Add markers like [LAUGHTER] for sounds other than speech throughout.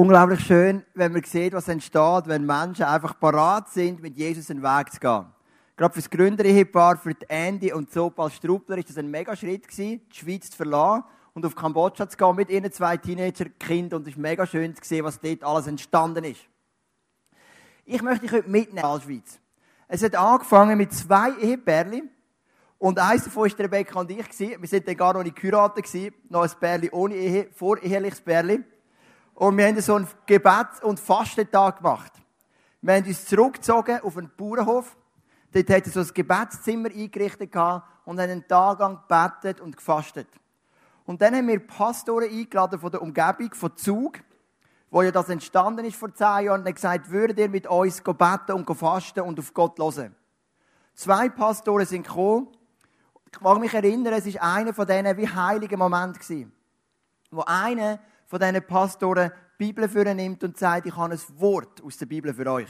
unglaublich schön, wenn man sieht, was entsteht, wenn Menschen einfach parat sind, mit Jesus einen Weg zu gehen. Gerade für das Gründerehepaar, für die Andy und Zopal Strupler, ist das ein mega Schritt die Schweiz zu verlassen und auf Kambodscha zu gehen mit ihren zwei Teenager-Kindern. Und es ist mega schön zu sehen, was dort alles entstanden ist. Ich möchte dich heute mitnehmen als Schweiz. Es hat angefangen mit zwei Ehepärchen. Und eins davon war Rebecca und ich. Wir sind dann gar noch nicht geheiratet. Noch ein Pärchen ohne Ehe, voreheliches Pärchen. Und wir haben so einen Gebet- und Fastentag gemacht. Wir haben uns zurückgezogen auf einen Bauernhof. Dort hat er so ein Gebetszimmer eingerichtet und haben einen Tag lang gebetet und gefastet. Und dann haben wir Pastoren eingeladen von der Umgebung, von Zug, wo ja das entstanden ist vor zehn Jahren, und haben gesagt, würdet ihr mit uns beten und fasten und auf Gott hören? Zwei Pastoren sind gekommen. Ich mag mich erinnern, es war einer von diesen wie heiligen Momenten, wo einer von diesen Pastoren die Bibel für nimmt und sagt, ich habe ein Wort aus der Bibel für euch.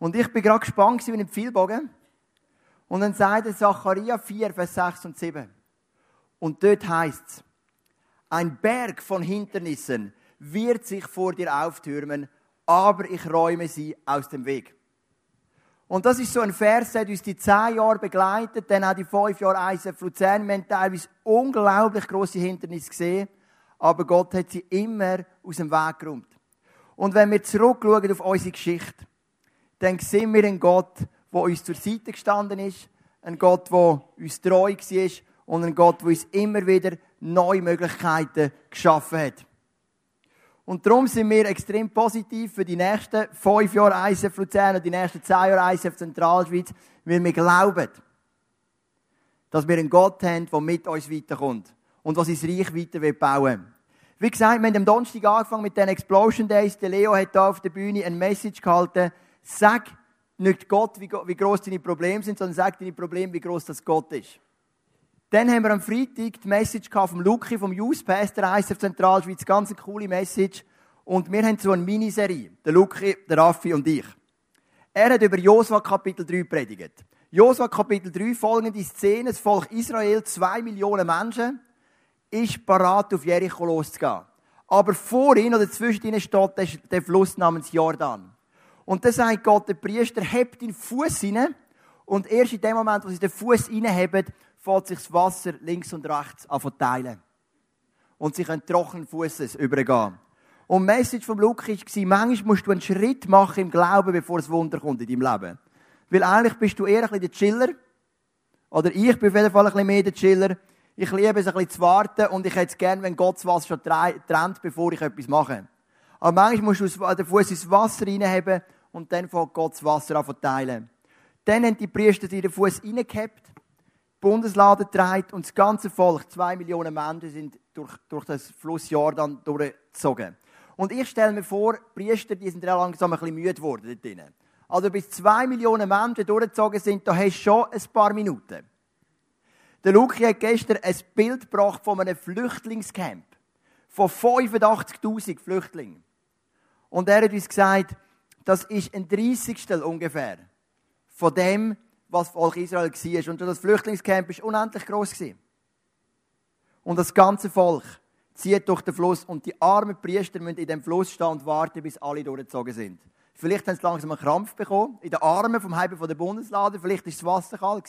Und ich bin gerade gespannt wie im Pfeilbogen. Und dann sagt er Zachariah 4, Vers 6 und 7. Und dort heißt es, ein Berg von Hindernissen wird sich vor dir auftürmen, aber ich räume sie aus dem Weg. Und das ist so ein Vers, der uns die zehn Jahre begleitet, dann auch die fünf Jahre ISF Luzern. Wir haben teilweise unglaublich grosse Hindernisse gesehen aber Gott hat sie immer aus dem Weg geräumt. Und wenn wir zurückschauen auf unsere Geschichte, dann sehen wir einen Gott, der uns zur Seite gestanden ist, ein Gott, der uns treu war und ein Gott, der uns immer wieder neue Möglichkeiten geschaffen hat. Und darum sind wir extrem positiv für die nächsten fünf Jahre ISF Luzern und die nächsten zehn Jahre ISF Zentralschweiz, weil wir glauben, dass wir einen Gott haben, der mit uns weiterkommt und was sein Reich weiter bauen. Wie gesagt, wir haben am Donnerstag angefangen mit den Explosion Days. Der Leo hat da auf der Bühne ein Message gehalten. Sag nicht Gott, wie, wie groß deine Probleme sind, sondern sag deine Probleme, wie groß das Gott ist. Dann haben wir am Freitag die Message vom Luki, vom Youth Pastor ISF Zentralschweiz. Ganz eine coole Message. Und wir haben so eine Miniserie. Der Luki, der Raffi und ich. Er hat über Josua Kapitel 3 predigt. Josua Kapitel 3 folgende Szene. Das Volk Israel, zwei Millionen Menschen ist parat, auf Jericho loszugehen. Aber vor ihnen oder zwischen ihnen steht der Fluss namens Jordan. Und dann sagt Gott, der Priester hebt den Fuß hinein und erst in dem Moment, wo sie den Fuß hineinheben, fällt sich das Wasser links und rechts an verteilen. Und sie können trockenen Fußes übergehen. Und die Message vom Lukas war, manchmal musst du einen Schritt machen im Glauben, bevor das Wunder kommt in deinem Leben. Weil eigentlich bist du eher ein bisschen der Chiller. Oder ich bin auf jeden Fall ein bisschen mehr der Chiller. Ich liebe es, ein bisschen zu warten und ich hätte es gerne, wenn Gott Wasser schon trennt, bevor ich etwas mache. Aber manchmal musst du den Fuß ins Wasser reinheben und dann fängt Gott das Wasser an verteilen. Dann haben die Priester den Fuß reingehabt, Bundeslade dreht und das ganze Volk, zwei Millionen Menschen, sind durch, durch das Fluss Jordan durchgezogen. Und ich stelle mir vor, Priester, die sind langsam ein bisschen müde geworden dort drinnen. Also bis zwei Millionen Menschen durchgezogen sind, da hast du schon ein paar Minuten. Der Luki hat gestern ein Bild gebracht von einem Flüchtlingscamp. Von 85.000 Flüchtlingen. Und er hat uns gesagt, das ist ein 30. ungefähr von dem, was Volk Israel war. Und das Flüchtlingscamp war unendlich groß. Und das ganze Volk zieht durch den Fluss und die armen Priester müssen in dem Fluss stehen und warten, bis alle durchgezogen sind. Vielleicht haben sie langsam einen Krampf bekommen, in den Armen vom Heim von der Bundeslade, vielleicht war das Wasser kalt.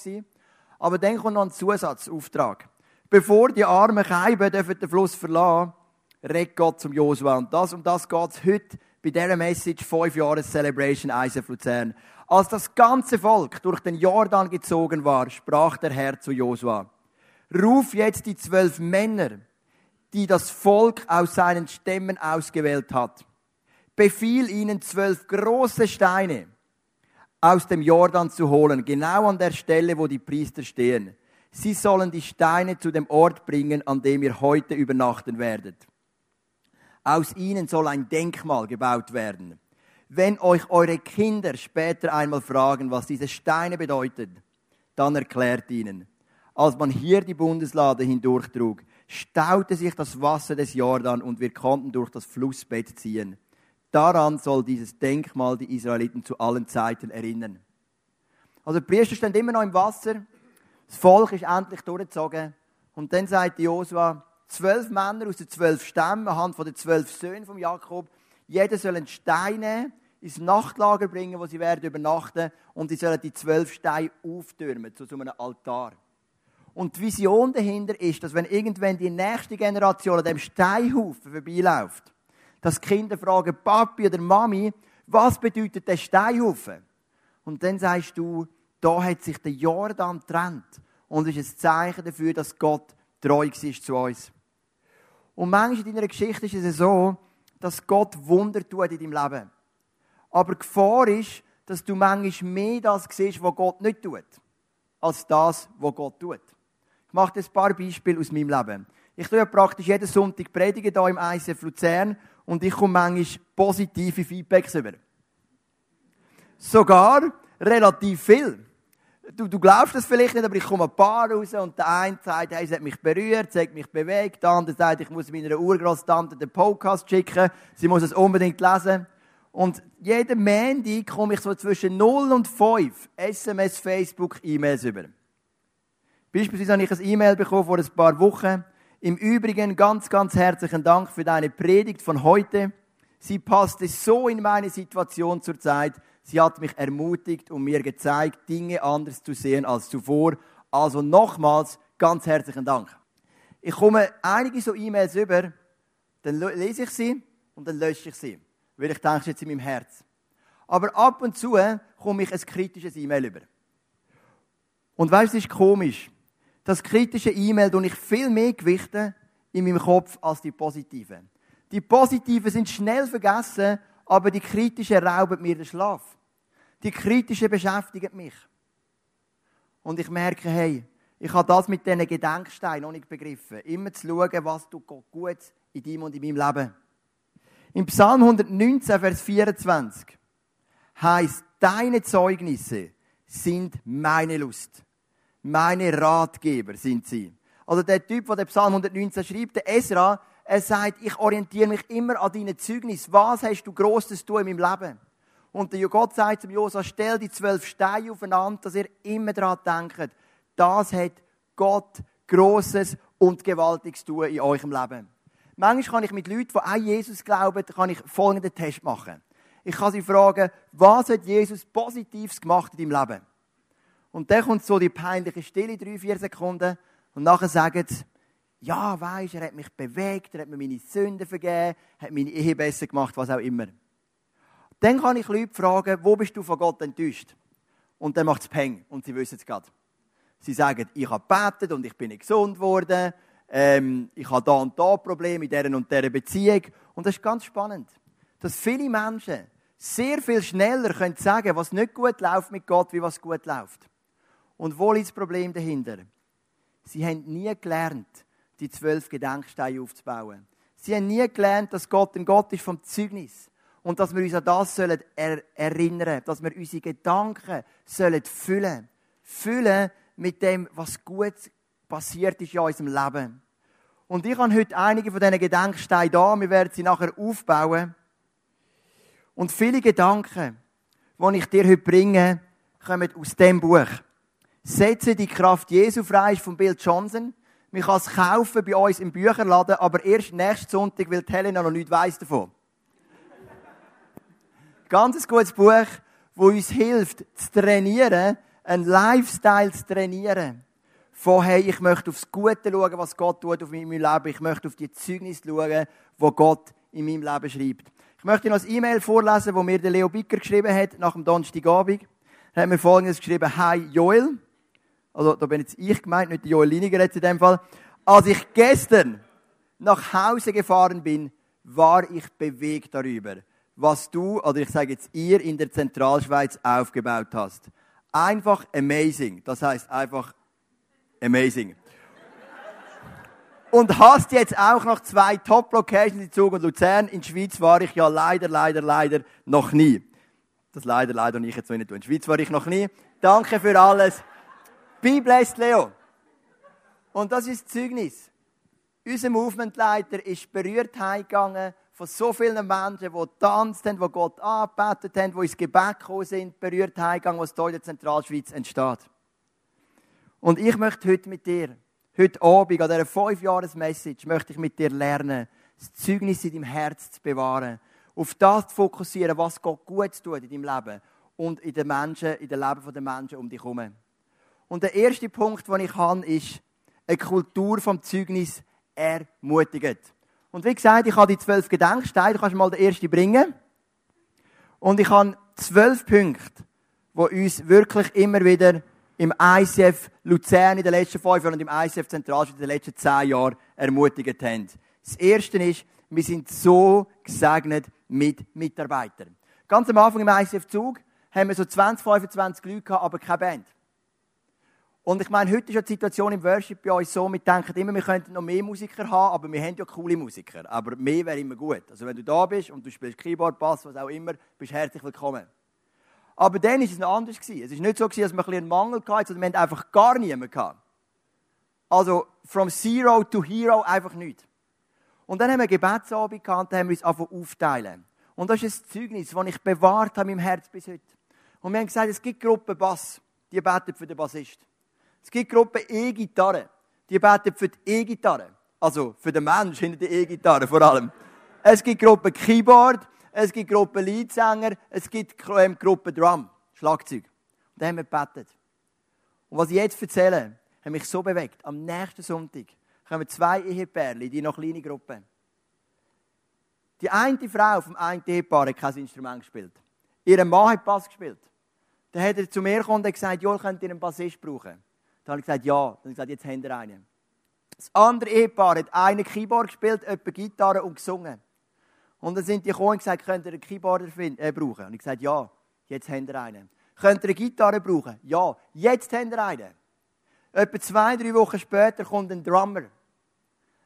Aber dann kommt noch ein Zusatzauftrag. Bevor die armen Keiben den Fluss verlassen, redet Gott zum Josua. Und das, um das geht es heute bei dieser Message, 5 Jahres Celebration ISF Luzern. Als das ganze Volk durch den Jordan gezogen war, sprach der Herr zu Josua. Ruf jetzt die zwölf Männer, die das Volk aus seinen Stämmen ausgewählt hat. Befiehl ihnen zwölf große Steine aus dem Jordan zu holen, genau an der Stelle, wo die Priester stehen. Sie sollen die Steine zu dem Ort bringen, an dem ihr heute übernachten werdet. Aus ihnen soll ein Denkmal gebaut werden. Wenn euch eure Kinder später einmal fragen, was diese Steine bedeuten, dann erklärt ihnen. Als man hier die Bundeslade hindurchtrug, staute sich das Wasser des Jordan und wir konnten durch das Flussbett ziehen. Daran soll dieses Denkmal die Israeliten zu allen Zeiten erinnern. Also die Priester stehen immer noch im Wasser, das Volk ist endlich durchgezogen und dann sagt Josua, zwölf Männer aus den zwölf Stämmen, anhand von den zwölf Söhnen von Jakob. Jeder soll einen Stein nehmen, ins Nachtlager bringen, wo sie werden übernachten und sie sollen die zwölf Steine auftürmen zu so einem Altar. Und die Vision dahinter ist, dass wenn irgendwann die nächste Generation an dem Steinhaufen vorbeiläuft, dass Kinder fragen, Papi oder Mami, was bedeutet der Steinhaufen? Und dann sagst du, da hat sich der Jordan getrennt und ist ein Zeichen dafür, dass Gott treu war zu uns. Und manchmal in deiner Geschichte ist es so, dass Gott Wunder tut in deinem Leben. Aber die Gefahr ist, dass du manchmal mehr das siehst, was Gott nicht tut, als das, was Gott tut. Ich mache ein paar Beispiele aus meinem Leben. Ich tue ja praktisch jeden Sonntag predigen hier im ICF Luzern und ich komme manchmal positive Feedbacks über. Sogar relativ viel. Du, du glaubst das vielleicht nicht, aber ich komme ein paar raus und der eine sagt, hey, es hat mich berührt, es hat mich bewegt. Der andere sagt, ich muss meiner Urgroßtante den Podcast schicken, sie muss es unbedingt lesen. Und jeden Montag komme ich so zwischen 0 und 5 SMS, Facebook, E-Mails über. Beispielsweise habe ich ein E-Mail bekommen vor ein paar Wochen. Im Übrigen ganz, ganz herzlichen Dank für deine Predigt von heute. Sie passte so in meine Situation zur Zeit. Sie hat mich ermutigt und mir gezeigt, Dinge anders zu sehen als zuvor. Also nochmals ganz herzlichen Dank. Ich komme einige so E-Mails über, dann lese ich sie und dann lösche ich sie, weil ich denke jetzt in meinem Herz. Aber ab und zu komme ich ein kritisches E-Mail über. Und weißt du, es ist komisch. Das kritische E-Mail tue ich viel mehr gewichten in meinem Kopf als die positiven. Die positiven sind schnell vergessen aber die kritische rauben mir den Schlaf. Die kritische beschäftigt mich. Und ich merke, hey, ich habe das mit diesen Gedenksteinen noch nicht begriffen. Immer zu schauen, was du gut in deinem und in meinem Leben. Im Psalm 119, Vers 24 heißt, deine Zeugnisse sind meine Lust. Meine Ratgeber sind sie. Also der Typ, der den Psalm 119 schreibt, der Esra, er sagt, ich orientiere mich immer an deine Zeugnis. Was hast du Grosses tun in meinem Leben? Und der Gott sagt zum Josua, stell die zwölf Steine aufeinander, dass ihr immer daran denkt. Das hat Gott Grosses und Gewaltiges tun in eurem Leben. Manchmal kann ich mit Leuten, die auch Jesus glauben, kann ich folgenden Test machen. Ich kann sie fragen, was hat Jesus Positives gemacht in deinem Leben? Und dann kommt so die peinliche Stille, drei, vier Sekunden, und nachher sagen sie, ja, weisst, er hat mich bewegt, er hat mir meine Sünden vergeben, hat meine Ehe besser gemacht, was auch immer. Dann kann ich Leute fragen, wo bist du von Gott enttäuscht? Und dann macht es Peng und sie wissen es gerade. Sie sagen, ich habe gebetet und ich bin nicht gesund geworden, ähm, ich habe da und da Probleme in dieser und dieser Beziehung. Und das ist ganz spannend, dass viele Menschen sehr viel schneller können sagen, was nicht gut läuft mit Gott, wie was gut läuft. Und wo liegt das Problem dahinter? Sie haben nie gelernt, die zwölf Gedenksteine aufzubauen. Sie haben nie gelernt, dass Gott ein Gott ist vom Zeugnis. Und dass wir uns an das sollen er erinnern, dass wir unsere Gedanken sollen füllen. Füllen mit dem, was gut passiert ist in unserem Leben. Und ich habe heute einige von diesen Gedenksteinen da. Wir werden sie nachher aufbauen. Und viele Gedanken, die ich dir heute bringe, kommen aus dem Buch. Setze die Kraft Jesu frei von Bill Johnson. Man kann es kaufen bei uns im Bücherladen, aber erst nächsten Sonntag, weil Helena noch nichts weiss davon. Ganz gutes Buch, das uns hilft, zu trainieren, einen Lifestyle zu trainieren. Von, hey, ich möchte aufs Gute schauen, was Gott tut auf meinem Leben. Ich möchte auf die Zeugnis schauen, wo Gott in meinem Leben schreibt. Ich möchte noch ein E-Mail vorlesen, wo mir der Leo Bicker geschrieben hat, nach dem Donnerstagabend. Er hat mir folgendes geschrieben. Hi Joel. Also, da bin jetzt ich gemeint, nicht Joel Liniger jetzt in dem Fall. Als ich gestern nach Hause gefahren bin, war ich bewegt darüber, was du, oder ich sage jetzt ihr, in der Zentralschweiz aufgebaut hast. Einfach amazing. Das heißt einfach amazing. Und hast jetzt auch noch zwei Top-Locations in Zug und Luzern. In der Schweiz war ich ja leider, leider, leider noch nie. Das leider, leider nicht jetzt so nicht. In der Schweiz war ich noch nie. Danke für alles. Be blessed, Leo. Und das ist Zeugnis. Unser Movementleiter ist berührt heimgegangen von so vielen Menschen, die tanzt haben, die Gott angebetet haben, die ins Gebet gekommen sind, berührt heimgegangen, was hier in der Zentralschweiz entsteht. Und ich möchte heute mit dir Heute Abend, an dieser 5-Jahres-Message, möchte ich mit dir lernen, das Zeugnis in deinem Herz zu bewahren. Auf das zu fokussieren, was Gott gut tut in deinem Leben und in den Menschen, in dem Leben der Menschen um dich herum. Und der erste Punkt, den ich habe, ist eine Kultur vom Zeugnis ermutigt. Und wie gesagt, ich habe die zwölf Gedenksteine, du kannst mal den ersten bringen. Und ich habe zwölf Punkte, die uns wirklich immer wieder im ICF Luzern in den letzten fünf Jahren und im ICF Zentralstadt in den letzten zehn Jahren ermutigt haben. Das erste ist, wir sind so gesegnet mit Mitarbeitern. Ganz am Anfang im ICF Zug haben wir so 20, 25 Leute gehabt, aber keine Band. Und ich meine, heute ist ja die Situation im Worship bei uns so, wir denken immer, wir könnten noch mehr Musiker haben, aber wir haben ja coole Musiker. Aber mehr wäre immer gut. Also wenn du da bist und du spielst Keyboard, Bass, was auch immer, bist du herzlich willkommen. Aber dann war es noch anders. Es war nicht so, dass wir einen Mangel hatten, sondern wir hatten einfach gar niemanden gehabt. Also, from zero to hero, einfach nichts. Und dann haben wir Gebetsabend gehabt und haben wir uns einfach aufteilen. Und das ist ein Zeugnis, das ich bewahrt habe im Herz bis heute. Und wir haben gesagt, es gibt Gruppen Bass, die beten für den Bassist. Es gibt Gruppen E-Gitarre, die beten für die E-Gitarre. Also für den Mensch hinter der E-Gitarre vor allem. Es gibt Gruppen Keyboard, es gibt Gruppen Leadsänger, es gibt ähm, Gruppen Drum, Schlagzeug. Und da haben wir gebetet. Und was ich jetzt erzähle, hat mich so bewegt. Am nächsten Sonntag kommen zwei Ehepärchen, die noch kleine Gruppen. Die eine Frau vom einen Ehepaar hat kein Instrument gespielt. Ihr Mann hat Bass gespielt. Dann hat er zu mir gekommen und gesagt, Joel, könnt ihr einen Bassist brauchen? Dann habe ich gesagt, ja. Dann habe ich gesagt, jetzt habt ihr einen. Das andere Ehepaar hat einen Keyboard gespielt, etwa Gitarre und gesungen. Und dann sind die gekommen und gesagt, könnt ihr einen Keyboarder finden, äh, brauchen? Und ich gesagt, ja, jetzt habt ihr einen. Könnt ihr eine Gitarre brauchen? Ja, jetzt habt ihr einen. Etwa zwei, drei Wochen später kommt ein Drummer,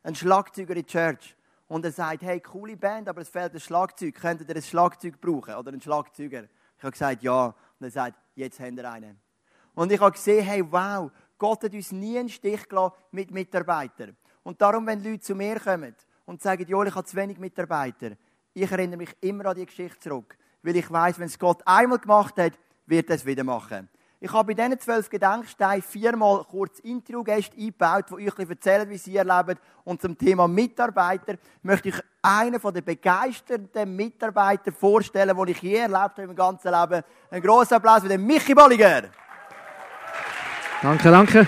ein Schlagzeuger in die Church. Und er sagt, hey, coole Band, aber es fehlt ein Schlagzeug. Könnt ihr ein Schlagzeug brauchen? Oder einen Schlagzeuger? Ich habe gesagt, ja. Und er sagt, jetzt habt ihr einen. Und ich habe gesehen, hey, wow, Gott hat uns nie einen Stich gelassen mit Mitarbeitern. Und darum, wenn Leute zu mir kommen und sagen, Joel, ich habe zu wenig Mitarbeiter, ich erinnere mich immer an die Geschichte zurück. Weil ich weiß, wenn es Gott einmal gemacht hat, wird er es wieder machen. Ich habe bei diesen zwölf Gedenksteinen viermal kurz Interviewgäste eingebaut, die euch erzählen, wie sie erleben. Und zum Thema Mitarbeiter möchte ich einen der begeisterten Mitarbeiter vorstellen, den ich je erlebt habe im ganzen Leben. Ein grosser Applaus für den Michi Bolliger. Danke, danke.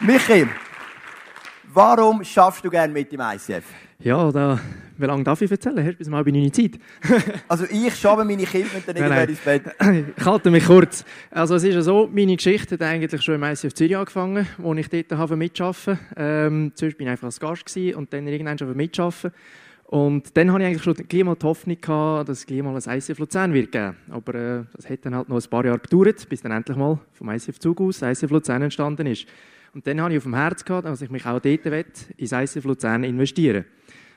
Michi, warum schaffst du gerne mit dem ICF? Ja, da, wie lange darf ich erzählen? Hast du bis mal bei deiner Zeit? [LAUGHS] also ich schaue meine Kinder und dann irgendwann ins Bett. Ich halte mich kurz. Also es ist ja so, meine Geschichte hat eigentlich schon im ICF Zürich angefangen, wo ich dort habe mitarbeiten ähm, Zuerst bin ich einfach als Gast gewesen und dann irgendwann schon mitarbeiten. Und dann hatte ich eigentlich schon gleich mal die Hoffnung, gehabt, dass es gleich mal ein ICF Luzern wird geben. Aber äh, das hat dann halt noch ein paar Jahre gedauert, bis dann endlich mal vom ICF Zug aus ICF Luzern entstanden ist. Und dann habe ich auf dem Herz gehabt, dass ich mich auch dort will, ins ICF Luzern investieren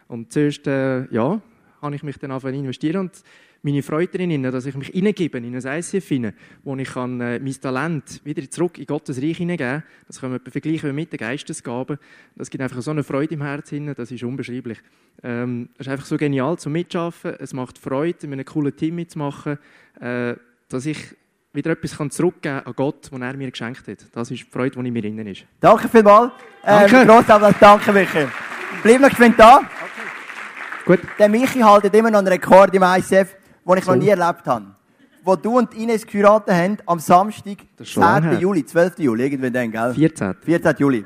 Und zuerst, äh, ja, habe ich mich dann angefangen investieren und meine Freude darin, dass ich mich hineingebe in ein ICF hinein, wo ich kann, äh, mein Talent wieder zurück in Gottes Reich hineingeben Das können wir vergleichen mit den Geistesgaben. Das gibt einfach so eine Freude im Herzen, das ist unbeschreiblich. Ähm, es ist einfach so genial zum Mitschaffen. Es macht Freude, mit einem coolen Team mitzumachen, äh, dass ich wieder etwas kann zurückgeben an Gott, was er mir geschenkt hat. Das ist die Freude, die in mir drin ist. Danke vielmals. Danke. Ähm, Grossartig, danke Michi. Bleib noch geschwind da. Okay. Gut. Der Michi haltet immer noch einen Rekord im ICF den ich noch nie erlebt habe. Wo du und Ines geheiratet haben, am Samstag, 10. Juli, 12. Juli, irgendwann dann, gell? 14. 14. Juli.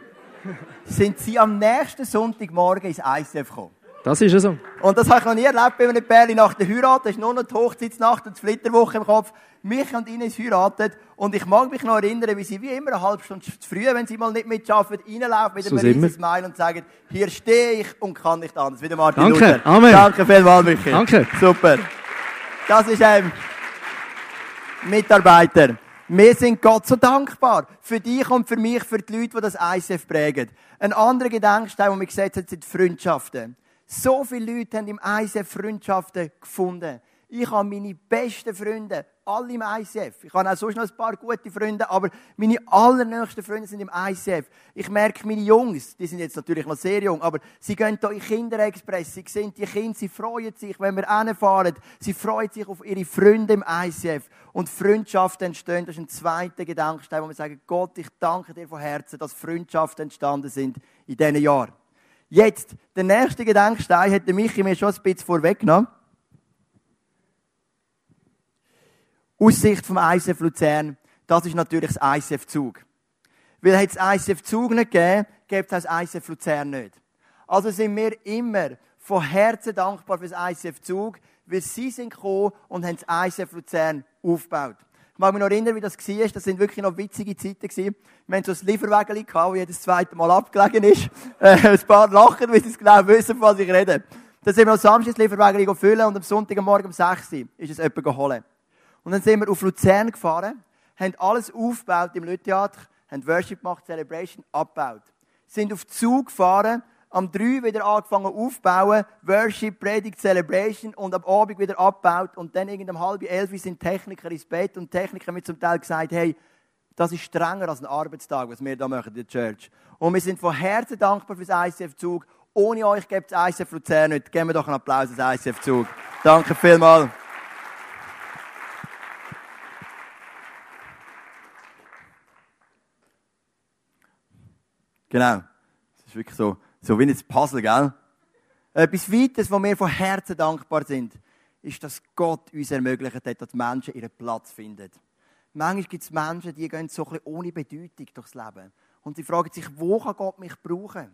sind sie am nächsten Sonntagmorgen ins ICF gekommen. Das ist ja so. Und das habe ich noch nie erlebt bei einem Pärchen nach der Heirat. Das ist nur noch die Hochzeitsnacht und die Flitterwoche im Kopf. Mich und Ines heiratet. Und ich mag mich noch erinnern, wie sie wie immer eine halbe Stunde zu früh, wenn sie mal nicht mitschaffen, reinlaufen mit einem so riesen Smile und sagen, hier stehe ich und kann nicht anders. Wie der Martin Danke. Luther. Amen. Danke vielmals, Michi. Danke. Super. Das ist ein Mitarbeiter. Wir sind Gott so dankbar für dich und für mich, für die Leute, die das ICF prägen. Ein anderer Gedenkstein, den wir gesetzt haben, sind Freundschaften. So viele Leute haben im ICF Freundschaften gefunden. Ich habe meine besten Freunde, alle im ICF. Ich habe auch sonst noch ein paar gute Freunde, aber meine allernächsten Freunde sind im ICF. Ich merke, meine Jungs, die sind jetzt natürlich noch sehr jung, aber sie gehen hier in Kinderexpress, sie sehen die Kinder, sie freuen sich, wenn wir hinfahren, sie freuen sich auf ihre Freunde im ICF. Und Freundschaften entstehen, das ist ein zweiter Gedankenstein, wo wir sagen, Gott, ich danke dir von Herzen, dass Freundschaften entstanden sind in diesen Jahren. Jetzt, der nächste Gedenkstein hat der Michi mir schon ein bisschen vorweggenommen. Aussicht vom ICF Luzern, das ist natürlich das ICF Zug. Weil hätte es ICF Zug nicht gegeben, gäbe es das ICF Luzern nicht. Also sind wir immer von Herzen dankbar für das ICF Zug, weil sie sind gekommen und haben das ICF Luzern aufgebaut. Ich mag mich noch erinnern, wie das war. Das sind wirklich noch witzige Zeiten gewesen. Wir hatten so ein Lieferwagen das jedes zweite Mal abgelegen ist. [LAUGHS] Äh, ein paar lachen, weil sie genau wissen, von was ich rede. Dann sind wir am Samstag das Lieferwagen füllen und am Sonntagmorgen um 6 Uhr ist es jemand geholt. Und dann sind wir auf Luzern gefahren, haben alles aufgebaut im Lütheater, haben Worship gemacht, Celebration, abgebaut. Sind auf Zug gefahren, am 3 wieder angefangen aufbauen, Worship, Predigt, Celebration und am Abend wieder abgebaut und dann irgendwann um halb elf sind Techniker ins Bett und Techniker haben mir zum Teil gesagt, hey, das ist strenger als ein Arbeitstag, was wir da machen in der Church. Und wir sind von Herzen dankbar für das ICF-Zug. Ohne euch gibt es ICF Luzern nicht. Geben wir doch einen Applaus an ICF-Zug. Danke vielmals. Genau. Das ist wirklich so, so wie ein Puzzle, gell? Etwas Weites, wo wir von Herzen dankbar sind, ist, dass Gott uns ermöglicht hat, dass Menschen ihren Platz finden. Manchmal gibt es Menschen, die gehen so ein bisschen ohne Bedeutung durchs Leben. Und sie fragen sich, wo kann Gott mich brauchen?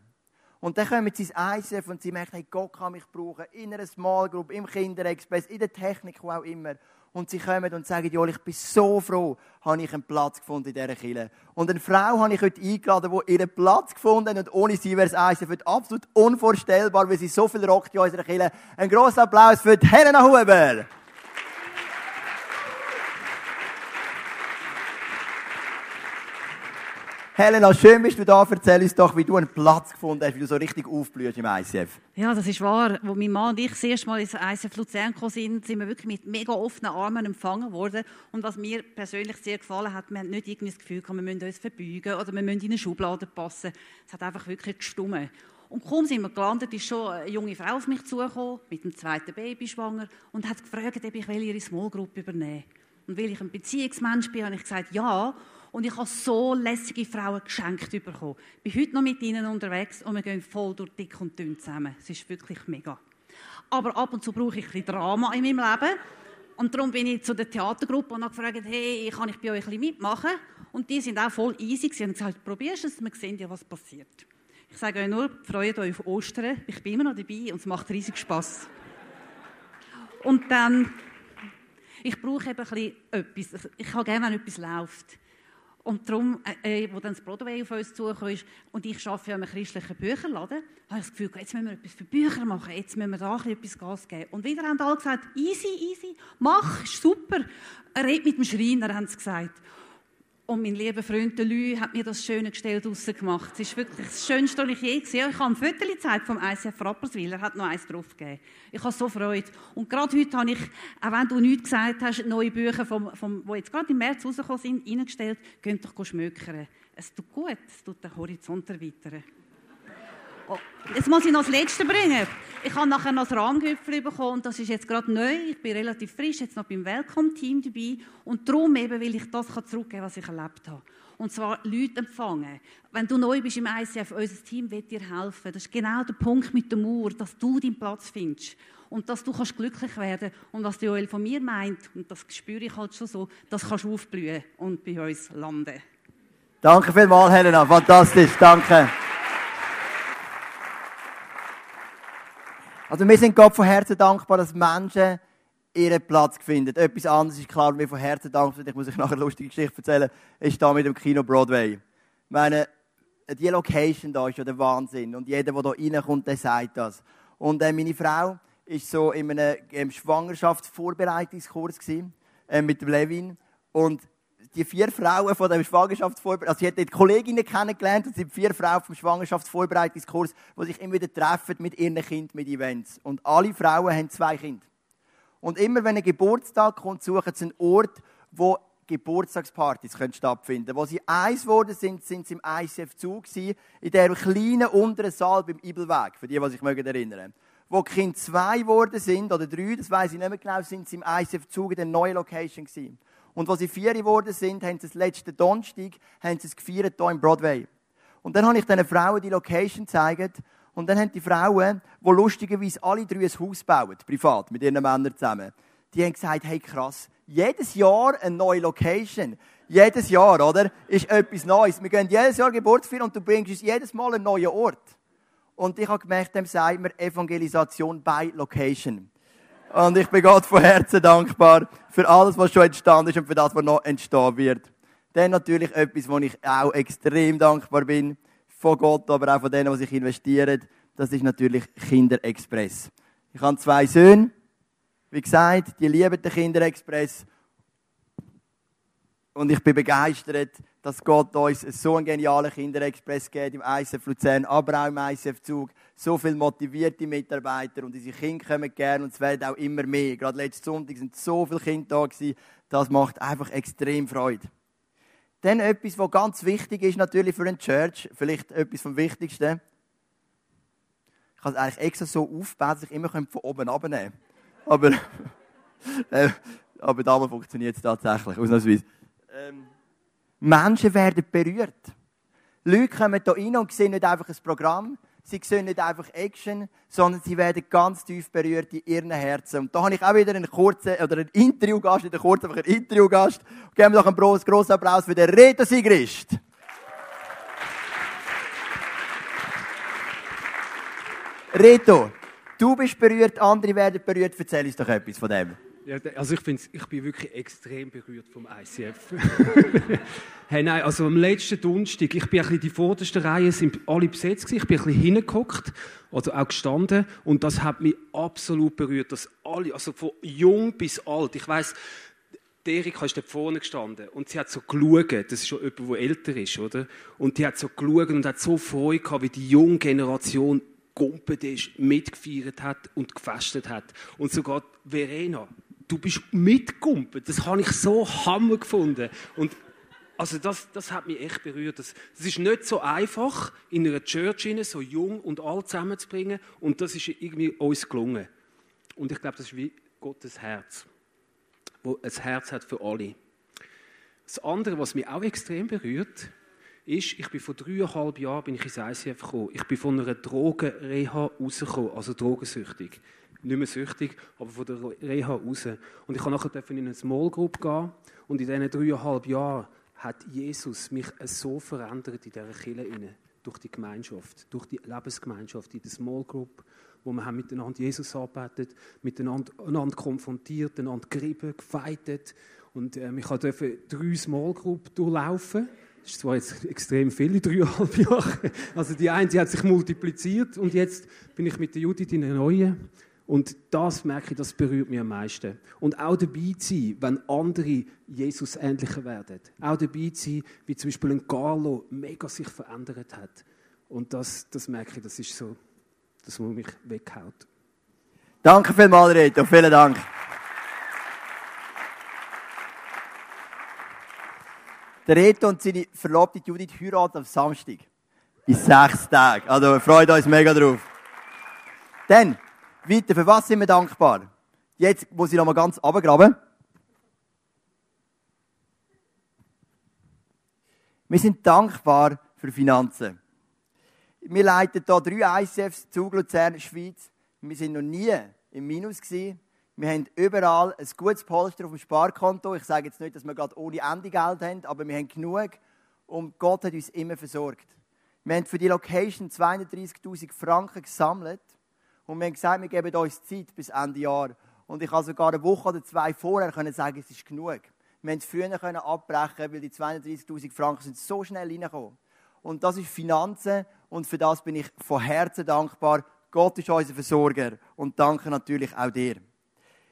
Und dann kommen sie ins ICF und sie merken, hey, Gott kann mich brauchen. In einer Small Group, im Kinderexpress, in der Technik, wo auch immer und sie kommen und sagen, Joel, ich bin so froh, habe ich einen Platz gefunden in dieser Kirche. Und eine Frau habe ich heute eingeladen, die ihren Platz gefunden hat und ohne sie wäre es ICF absolut unvorstellbar, weil sie so viel rockt in unserer Kirche. Ein grosser Applaus für Helena Huber! Helena, schön bist du da. Erzähl uns doch, wie du einen Platz gefunden hast, wie du so richtig aufblühst im ICF. Ja, das ist wahr. Als mein Mann und ich das erste Mal ins ICF Luzern gekommen sind, sind wir wirklich mit mega offenen Armen empfangen worden. Und was mir persönlich sehr gefallen hat, wir haben nicht irgendwie das Gefühl, wir müssen uns verbeugen oder wir müssen in eine Schublade passen. Es hat einfach wirklich gestummen. Und kaum sind wir gelandet, ist schon eine junge Frau auf mich zugekommen, mit dem zweiten Baby schwanger, und hat gefragt, ob ich ihre Small Group übernehmen will. Und weil ich ein Beziehungsmensch bin, habe ich gesagt, ja. Und ich habe so lässige Frauen geschenkt bekommen. Ich bin heute noch mit ihnen unterwegs und wir gehen voll durch dick und dünn zusammen. Es ist wirklich mega. Aber ab und zu brauche ich ein bisschen Drama in meinem Leben. Und darum bin ich zu der Theatergruppe und habe gefragt, hey, kann ich bei euch ein mitmachen? Und die sind auch voll easy. Sie haben gesagt, probierst es, wir sehen ja, was passiert. Ich sage euch nur, freut euch auf Ostern. Ich bin immer noch dabei und es macht riesig Spass. Und dann, ich brauche eben ein bisschen etwas. Ich habe gerne, wenn etwas läuft. Und darum, äh, äh, wo dann das Broadway auf uns zugekommen und ich arbeite ja in einem christlichen Bücherladen, habe ich das Gefühl, jetzt müssen wir etwas für Bücher machen, jetzt müssen wir da etwas Gas geben. Und wieder haben alle gesagt, easy, easy, mach, ist super. Red mit dem Schreiner, haben sie gesagt. Und mein lieber Freund Lü hat mir das schöne Gestell draussen gemacht. Es ist wirklich das Schönste, was ich je gesehen habe. Ich habe ein Foto gezeigt vom ICF Rapperswil. Er hat noch eins drauf gegeben. Ich habe so Freude. Und gerade heute habe ich, auch wenn du nichts gesagt hast, neue Bücher, vom, vom, die jetzt gerade im März rausgekommen sind, reingestellt. Geht doch schmökern. Es tut gut. Es tut den Horizont erweitern. Oh, jetzt muss ich noch das Letzte bringen. Ich habe nachher noch das Rahmgipfel bekommen und das ist jetzt gerade neu. Ich bin relativ frisch, jetzt noch beim Welcome-Team dabei und darum eben will ich das zurückgeben, was ich erlebt habe. Und zwar Leute empfangen. Wenn du neu bist im ICF, unser Team wird dir helfen. Das ist genau der Punkt mit der Mauer, dass du deinen Platz findest und dass du kannst glücklich werden und was Joel von mir meint, und das spüre ich halt schon so, das kannst du aufblühen und bei uns landen. Danke vielmals, Helena. Fantastisch. Danke. Also wir sind Gott von Herzen dankbar, dass Menschen ihren Platz finden. Etwas anderes ist klar, wir von Herzen dankbar. Ich muss euch nachher eine lustige Geschichte erzählen. Ist da mit dem Kino Broadway. Ich meine, die Location da ist ja der Wahnsinn. Und jeder, der da reinkommt, der sagt das. Und äh, meine Frau ist so in einem, einem Schwangerschaftsvorbereitungskurs gewesen, äh, mit dem Levin. Und die vier Frauen von dem Schwangerschaftsvorbereitungskurs, also ich hatte die Kolleginnen kennengelernt, das sind vier Frauen vom Schwangerschaftsvorbereitungskurs, die sich immer wieder treffen mit ihren Kindern, mit Events. Und alle Frauen haben zwei Kinder. Und immer wenn ein Geburtstag kommt, suchen sie einen Ort, wo Geburtstagspartys können stattfinden. Wo sie eins geworden sind, sind sie im ICF Zug in der kleinen unteren Saal beim Ibelweg, für die, die sich erinnern Wo die Kinder zwei geworden sind, oder drei, das weiß ich nicht mehr genau, sind sie im ICF Zug in der neuen Location gewesen. Und als sie vier geworden sind, haben sie das letzte Donnerstag, haben sie es gefeiert hier im Broadway. Und dann habe ich diesen Frauen die Location gezeigt. Und dann haben die Frauen, die lustigerweise alle drei ein Haus bauen, privat, mit ihren Männern zusammen, die haben gesagt, hey krass, jedes Jahr eine neue Location. Jedes Jahr, oder? Ist etwas Neues. Wir gehen jedes Jahr Geburtsfeier und du bringst uns jedes Mal einen neuen Ort. Und ich habe gemerkt, dem sagt man Evangelisation by Location. Und ich bin Gott von Herzen dankbar für alles, was schon entstanden ist und für das, was noch entstehen wird. Dann natürlich etwas, wo ich auch extrem dankbar bin. Von Gott, aber auch von denen, die sich investieren. Das ist natürlich Kinderexpress. Ich habe zwei Söhne. Wie gesagt, die lieben den Kinderexpress. Und ich bin begeistert, dass Gott uns so einen genialen Kinderexpress gibt im ICF Luzern, aber auch im ICF Zug. So viele motivierte Mitarbeiter und unsere Kinder kommen gerne und es werden auch immer mehr. Gerade letzten Sonntag sind so viele Kinder da gewesen. Das macht einfach extrem Freude. Dann etwas, was ganz wichtig ist natürlich für eine Church, vielleicht etwas vom Wichtigsten. Ich kann es eigentlich extra so aufbauen, dass ich immer von oben abnehmen Aber, [LAUGHS] äh, aber damals funktioniert es tatsächlich, ausnahmsweise. Ähm, Menschen werden berührt. Leute kommen hier rein und sehen nicht einfach ein Programm, sie sehen nicht einfach Action, sondern sie werden ganz tief berührt in ihren Herzen. Und da habe ich auch wieder einen kurzen, oder einen Interviewgast, nicht einen kurzen, einfach einen Interviewgast. Geben wir doch einen grossen Applaus für den Reto Sigrist. Reto, du bist berührt, andere werden berührt. Erzähl uns doch etwas von dem. Ja, also ich, ich bin wirklich extrem berührt vom ICF. [LAUGHS] hey, nein, also am letzten Donnerstag, ich bin ein bisschen die vordersten Reihen sind alle besetzt gewesen. Ich bin ein bisschen hingeguckt, also auch gestanden und das hat mich absolut berührt, dass alle, also von jung bis alt, ich weiß, Erika ist da vorne gestanden und sie hat so geschaut, das ist schon jemand, der älter ist, oder? Und die hat so geschaut und hat so Freude gehabt, wie die junge Generation gumpet ist, mitgefeiert hat und gefestet hat. Und sogar Verena, du bist mitgumpet. Das habe ich so hammer gefunden. Und also das, das hat mich echt berührt. Das ist nicht so einfach, in einer Church rein, so jung und alt zusammenzubringen. Und das ist irgendwie uns gelungen. Und ich glaube, das ist wie Gottes Herz, wo ein Herz hat für alle. Das andere, was mich auch extrem berührt, ist, ich bin vor dreieinhalb Jahren bin ich ins ICF gekommen. Ich bin von einer Drogenreha rausgekommen, also drogensüchtig. Nicht mehr süchtig, aber von der Reha raus. Und ich konnte nachher in eine Small Group gehen und in diesen dreieinhalb Jahren hat Jesus mich so verändert in dieser Kirche durch die Gemeinschaft, durch die Lebensgemeinschaft in der Small Group, wo wir haben miteinander Jesus arbeitet, miteinander einander konfrontiert, einander gerieben, gefeitet und äh, ich durfte drei Small Group durchlaufen das ist zwar jetzt extrem viel in dreieinhalb Jahren. Also die eine die hat sich multipliziert und jetzt bin ich mit der Judith in einer neuen. Und das merke ich, das berührt mich am meisten. Und auch dabei zu sein, wenn andere Jesus ähnlicher werden. Auch dabei zu sein, wie zum Beispiel ein Carlo mega sich verändert hat. Und das, das merke ich, das ist so, das, was mich weghaut. Danke vielmals, Reto. Vielen Dank. Der Reto und seine Verlobte Judith heiraten am Samstag. In sechs Tagen. Also, wir freuen uns mega drauf. Dann, weiter, für was sind wir dankbar? Jetzt muss ich nochmal ganz abgraben. Wir sind dankbar für Finanzen. Wir leiten hier drei ICFs, Zug, Luzern, Schweiz. Wir sind noch nie im Minus gewesen. Wir haben überall ein gutes Polster auf dem Sparkonto. Ich sage jetzt nicht, dass wir gerade ohne Ende Geld haben, aber wir haben genug und Gott hat uns immer versorgt. Wir haben für die Location 32.000 Franken gesammelt und wir haben gesagt, wir geben uns Zeit bis Ende Jahr. Und ich kann sogar eine Woche oder zwei vorher können sagen, es ist genug. Wir haben es früher können abbrechen, weil die 32.000 Franken sind so schnell reingekommen. Und das ist Finanzen und für das bin ich von Herzen dankbar. Gott ist unser Versorger und danke natürlich auch dir.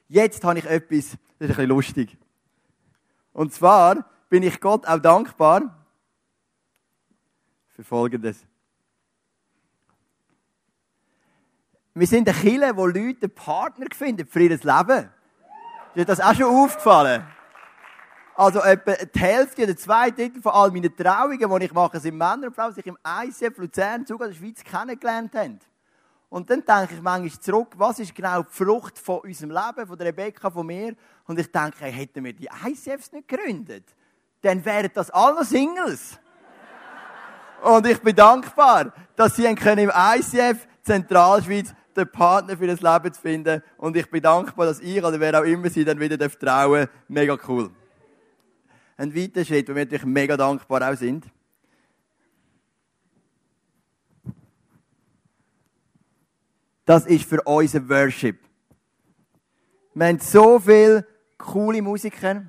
Jetzt habe ich etwas, das ist ein bisschen lustig. Und zwar bin ich Gott auch dankbar für Folgendes. Wir sind eine Kirche, wo Leute einen Partner finden für ihr Leben. Ist dir das auch schon aufgefallen? Also etwa die Hälfte oder zwei Drittel von all meinen Trauungen, die ich mache, sind Männer und Frauen, die sich im ICF Luzern, sogar in der Schweiz kennengelernt haben. Und dann denke ich manchmal zurück, was ist genau die Frucht von unserem Leben, von der Rebecca, von mir? Und ich denke, hey, hätten wir die ICFs nicht gegründet, dann wären das alle Singles. Und ich bin dankbar, dass sie im ICF Zentralschweiz den Partner für das Leben zu finden. Und ich bin dankbar, dass ich oder wer auch immer sie dann wieder trauen darf. Mega cool ein weiterer Schritt, wo wir natürlich mega dankbar auch sind. Das ist für unseren Worship. Wir haben so viele coole Musiker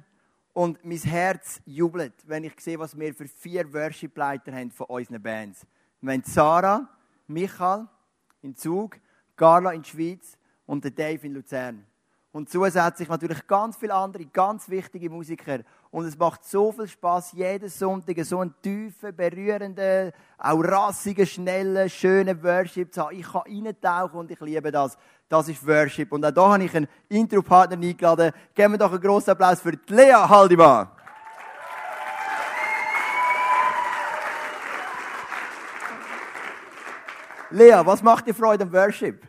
und mein Herz jubelt, wenn ich sehe, was wir für vier Worship-Leiter haben von unseren Bands. Wir haben Sarah, Michael in Zug, Carla in der Schweiz und Dave in Luzern. Und zusätzlich natürlich ganz viele andere, ganz wichtige Musiker. Und es macht so viel Spaß, jeden Sonntag so einen tiefen, berührenden, auch rassigen, schnellen, schönen Worship zu haben. Ich kann reintauchen und ich liebe das. Das ist Worship. Und auch da habe ich einen Intro-Partner eingeladen. Geben wir doch einen grossen Applaus für Lea Haldimann. Lea, was macht dir Freude am Worship?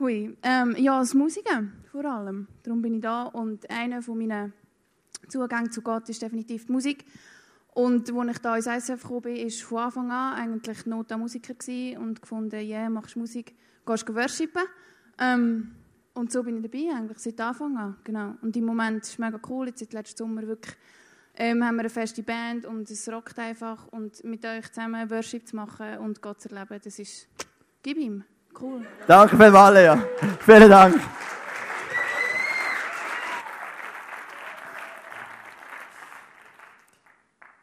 Hui, ähm, ja, das Musiken vor allem. Darum bin ich da und einer von meinen Zugängen zu Gott ist definitiv die Musik. Und als ich da ins ISF gekommen bin, war von Anfang an eigentlich Nota-Musiker und gefunden, ja, yeah, machst Musik, gehst du worshipen. Ähm, und so bin ich dabei, eigentlich seit Anfang an. Genau. Und im Moment ist es mega cool, jetzt seit letzten Sommer wirklich ähm, haben wir eine feste Band und es rockt einfach. Und mit euch zusammen Worship zu machen und Gott zu erleben, das ist, gib ihm. Cool. Danke vielmals, Lea. Vielen Dank.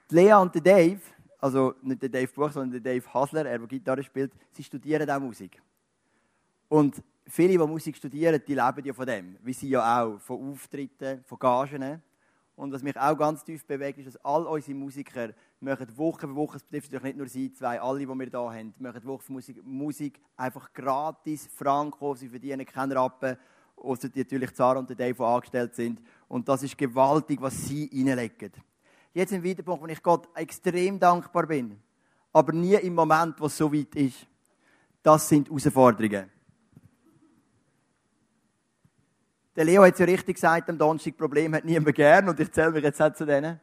Lea und Dave, also nicht der Dave Buch, sondern der Dave Hasler, er, der Gitarre spielt, sie studieren auch Musik. Und viele, die Musik studieren, die leben ja von dem. Wie sie ja auch, von Auftritten, von Gagen. Und was mich auch ganz tief bewegt, ist, dass all unsere Musiker machen Woche für Woche, es betrifft natürlich nicht nur sie zwei, alle, die wir hier haben, machen Woche für Musik, Musik einfach gratis, franco, sie verdienen keinen Rappen, außer natürlich Zara und Dave, die angestellt sind. Und das ist gewaltig, was sie reinlegen. Jetzt ein weiterer Punkt, wo ich Gott extrem dankbar bin, aber nie im Moment, wo es so weit ist. Das sind Herausforderungen. Der Leo hat es ja richtig gesagt, am Donnerstag, Problem hat niemand gern und ich zähle mich jetzt auch zu denen.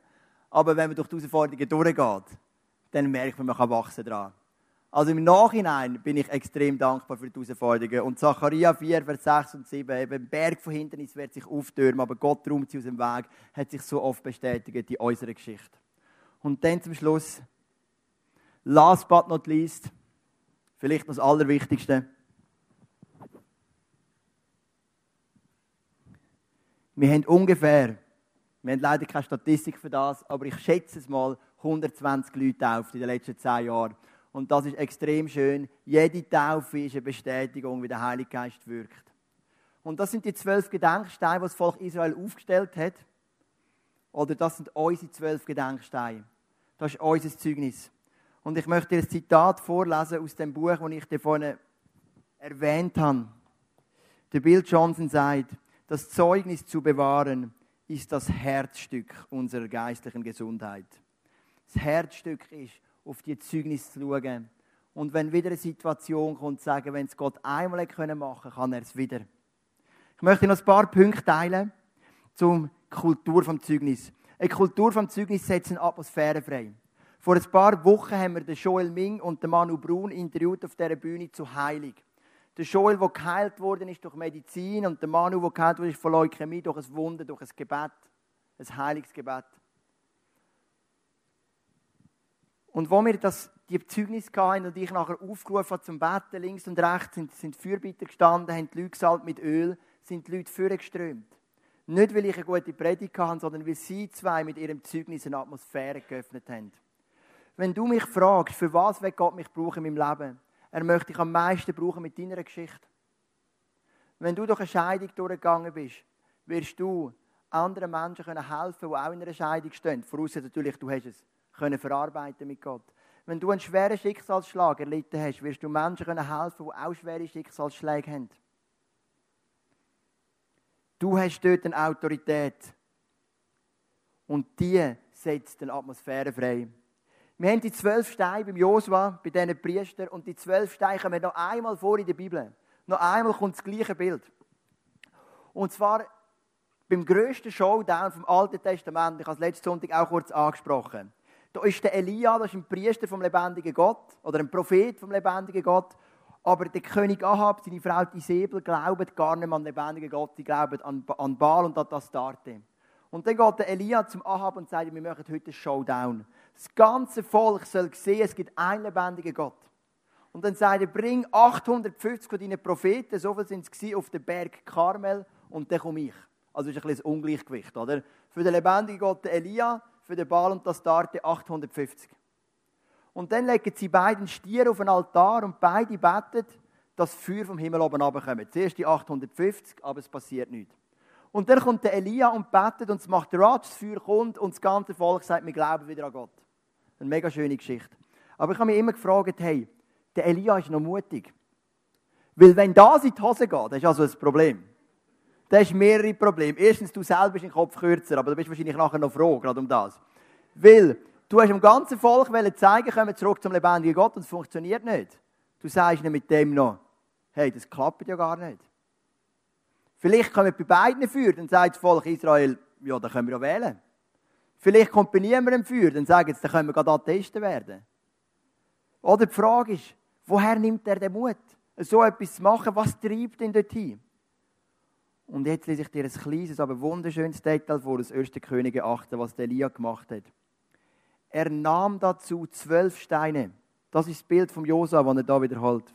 Aber wenn man durch die Herausforderungen durchgeht, dann merkt man, man kann wachsen dran. Also im Nachhinein bin ich extrem dankbar für die Herausforderungen. Und Zachariah 4, Vers 6 und 7, eben, ein Berg von Hindernis wird sich auftürmen, aber Gott räumt sie aus dem Weg, hat sich so oft bestätigt in unserer Geschichte. Und dann zum Schluss, last but not least, vielleicht noch das Allerwichtigste, Wir haben ungefähr, wir haben leider keine Statistik für das, aber ich schätze es mal, 120 Leute tauft in den letzten zehn Jahren. Und das ist extrem schön. Jede Taufe ist eine Bestätigung, wie der Heilige Geist wirkt. Und das sind die zwölf Gedenksteine, die das Volk Israel aufgestellt hat. Oder das sind unsere zwölf Gedenksteine. Das ist unser Zeugnis. Und ich möchte dir ein Zitat vorlesen aus dem Buch, das ich dir vorhin erwähnt habe. Der Bill Johnson sagt, das Zeugnis zu bewahren, ist das Herzstück unserer geistlichen Gesundheit. Das Herzstück ist, auf die Zeugnis zu schauen. Und wenn wieder eine Situation kommt, zu sagen, wenn es Gott einmal machen können, kann er es wieder. Ich möchte noch ein paar Punkte teilen zum Kultur vom Zeugnis. Eine Kultur vom Zeugnis setzt eine Atmosphäre frei. Vor ein paar Wochen haben wir den Joel Ming und den Manu Brun interviewt auf dieser Bühne zu Heilig. Der Joel, der geheilt worden ist durch Medizin und der Manu, der geheilt wurde von Leukämie durch ein Wunder, durch ein Gebet, ein Heilungsgebet. Und wo wir das, die Zeugnis hatten und ich nachher aufgerufen habe zum Betten, links und rechts sind, sind Fürbitter gestanden, haben die Leute gesalbt mit Öl, sind die Leute vorgeströmt. Nicht, weil ich eine gute Predigt hatte, sondern weil sie zwei mit ihrem Zeugnis eine Atmosphäre geöffnet haben. Wenn du mich fragst, für was will Gott mich brauchen in meinem Leben, er möchte dich am meisten brauchen mit deiner Geschichte. Wenn du durch eine Scheidung durchgegangen bist, wirst du anderen Menschen können helfen, die auch in einer Scheidung stehen. Voraussetzung natürlich, du hast es können verarbeiten mit Gott. Wenn du einen schweren Schicksalsschlag erlitten hast, wirst du Menschen können helfen, die auch schwere Schicksalsschläge haben. Du hast dort eine Autorität. Und die setzt eine Atmosphäre frei. Wir haben die zwölf Steine beim Josua, bei diesen Priestern, und die zwölf Steine kommen noch einmal vor in der Bibel. Noch einmal kommt das gleiche Bild. Und zwar beim grössten Showdown vom Alten Testament, ich habe es letzten Sonntag auch kurz angesprochen. Da ist der Elia, das ist ein Priester vom lebendigen Gott, oder ein Prophet vom lebendigen Gott. Aber der König Ahab, seine Frau Isabel, glauben gar nicht mehr an den lebendigen Gott, die glauben an, an Baal und an Astarte. Und dann geht der Elia zum Ahab und sagt, wir machen heute einen Showdown. Das ganze Volk soll sehen, es gibt einen lebendigen Gott. Und dann sagt er, bring 850 von deinen Propheten, so viel sind es auf den Berg Karmel, und dann komme ich. Also ist ein bisschen ein Ungleichgewicht, oder? Für den lebendigen Gott Elia, für den Baal und das Astarte 850. Und dann legen sie beiden Stiere auf den Altar und beide beten, dass Feuer vom Himmel oben runterkommt. Zuerst die 850, aber es passiert nichts. Und dann kommt der Elia und betet und es macht Ratsch, das Feuer kommt und das ganze Volk sagt, wir glauben wieder an Gott. Eine mega schöne Geschichte. Aber ich habe mich immer gefragt, hey, der Elia ist noch mutig. Weil wenn das in die Hose geht, das ist also ein Problem. Da hast mehrere Probleme. Erstens, du selber bist im Kopf kürzer, aber du bist wahrscheinlich nachher noch froh, gerade um das. Weil du hast dem ganzen Volk zeigen, kommen zurück zum lebendigen Gott und es funktioniert nicht. Du sagst nicht mit dem noch, hey, das klappt ja gar nicht. Vielleicht kommen bei beiden Feuer, dann sagt das Volk Israel, ja, dann können wir ja wählen. Vielleicht kommt bei niemandem Feuer, dann sagen sie, dann können wir gerade Atheisten werden. Oder die Frage ist, woher nimmt er den Mut, so etwas zu machen? Was treibt ihn dorthin? Und jetzt lese ich dir ein kleines, aber wunderschönes Detail vor aus 1. Könige 8, was Elia gemacht hat. Er nahm dazu zwölf Steine. Das ist das Bild vom Josa, das er da wiederholt.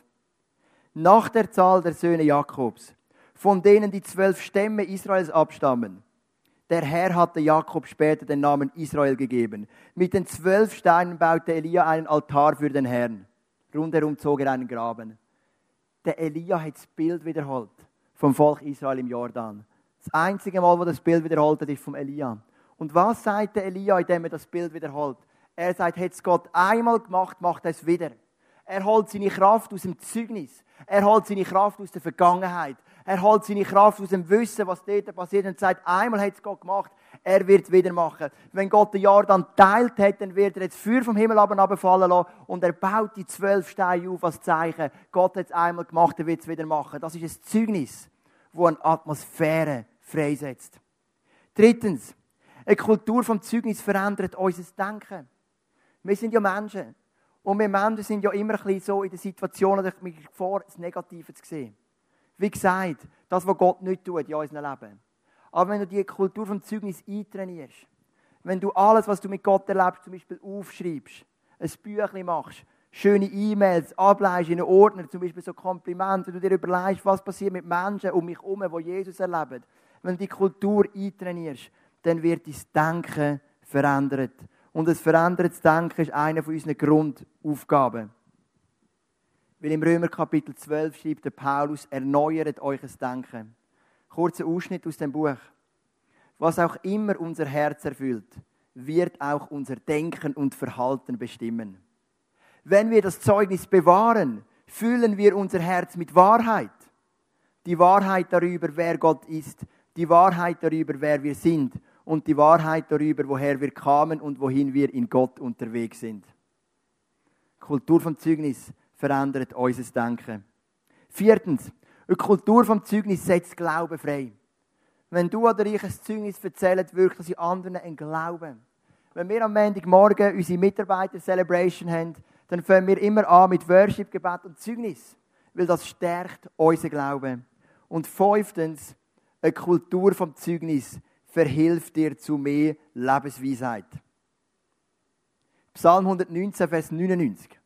Nach der Zahl der Söhne Jakobs von denen die zwölf Stämme Israels abstammen. Der Herr hatte Jakob später den Namen Israel gegeben. Mit den zwölf Steinen baute Elia einen Altar für den Herrn. Rundherum zog er einen Graben. Der Elia hat das Bild wiederholt vom Volk Israel im Jordan. Das einzige Mal, wo das Bild wiederholt hat, ist vom Elia. Und was sagt der Elia, indem er das Bild wiederholt? Er sagt, hat es Gott einmal gemacht, macht es wieder. Er holt seine Kraft aus dem Zeugnis. Er holt seine Kraft aus der Vergangenheit. Er holt seine Kraft aus dem Wissen, was dort passiert und sagt, einmal hat es Gott gemacht, er wird es wieder machen. Wenn Gott den Jordan teilt hat, dann wird er jetzt Feuer vom Himmel runterfallen lassen und er baut die zwölf Steine auf als Zeichen. Gott hat es einmal gemacht, er wird es wieder machen. Das ist ein Zeugnis, wo eine Atmosphäre freisetzt. Drittens, eine Kultur vom Zeugnis verändert unser Denken. Wir sind ja Menschen. Und wir Menschen sind ja immer ein bisschen so in der Situation, dass ich mich vor, das Negative zu sehen. Wie gesagt, das, was Gott nicht tut in unserem Leben. Aber wenn du die Kultur vom Zeugnis eintrainierst, wenn du alles, was du mit Gott erlebst, zum Beispiel aufschreibst, ein Büchlein machst, schöne E-Mails ableist in einen Ordner, zum Beispiel so Komplimente, wenn du dir überlegst, was passiert mit Menschen um mich herum, die Jesus erleben. Wenn du die Kultur eintrainierst, dann wird dein Denken verändert. Und ein verändertes Denken ist eine von unseren Grundaufgaben. Weil im Römer Kapitel 12 schreibt der Paulus, erneuert euch das Denken. Kurzer Ausschnitt aus dem Buch. Was auch immer unser Herz erfüllt, wird auch unser Denken und Verhalten bestimmen. Wenn wir das Zeugnis bewahren, füllen wir unser Herz mit Wahrheit. Die Wahrheit darüber, wer Gott ist, die Wahrheit darüber, wer wir sind und die Wahrheit darüber, woher wir kamen und wohin wir in Gott unterwegs sind. Kultur vom Zeugnis verändert unser Denken. Viertens, eine Kultur vom Zeugnis setzt Glauben frei. Wenn du oder ich ein Zeugnis erzählt, wirkt das in anderen ein Glauben. Wenn wir am Montagmorgen unsere Mitarbeiter-Celebration haben, dann fangen wir immer an mit Worship, Gebet und Zeugnis, weil das stärkt unseren Glauben. Und fünftens, eine Kultur vom Zeugnis verhilft dir zu mehr Lebensweisheit. Psalm 119, Vers 99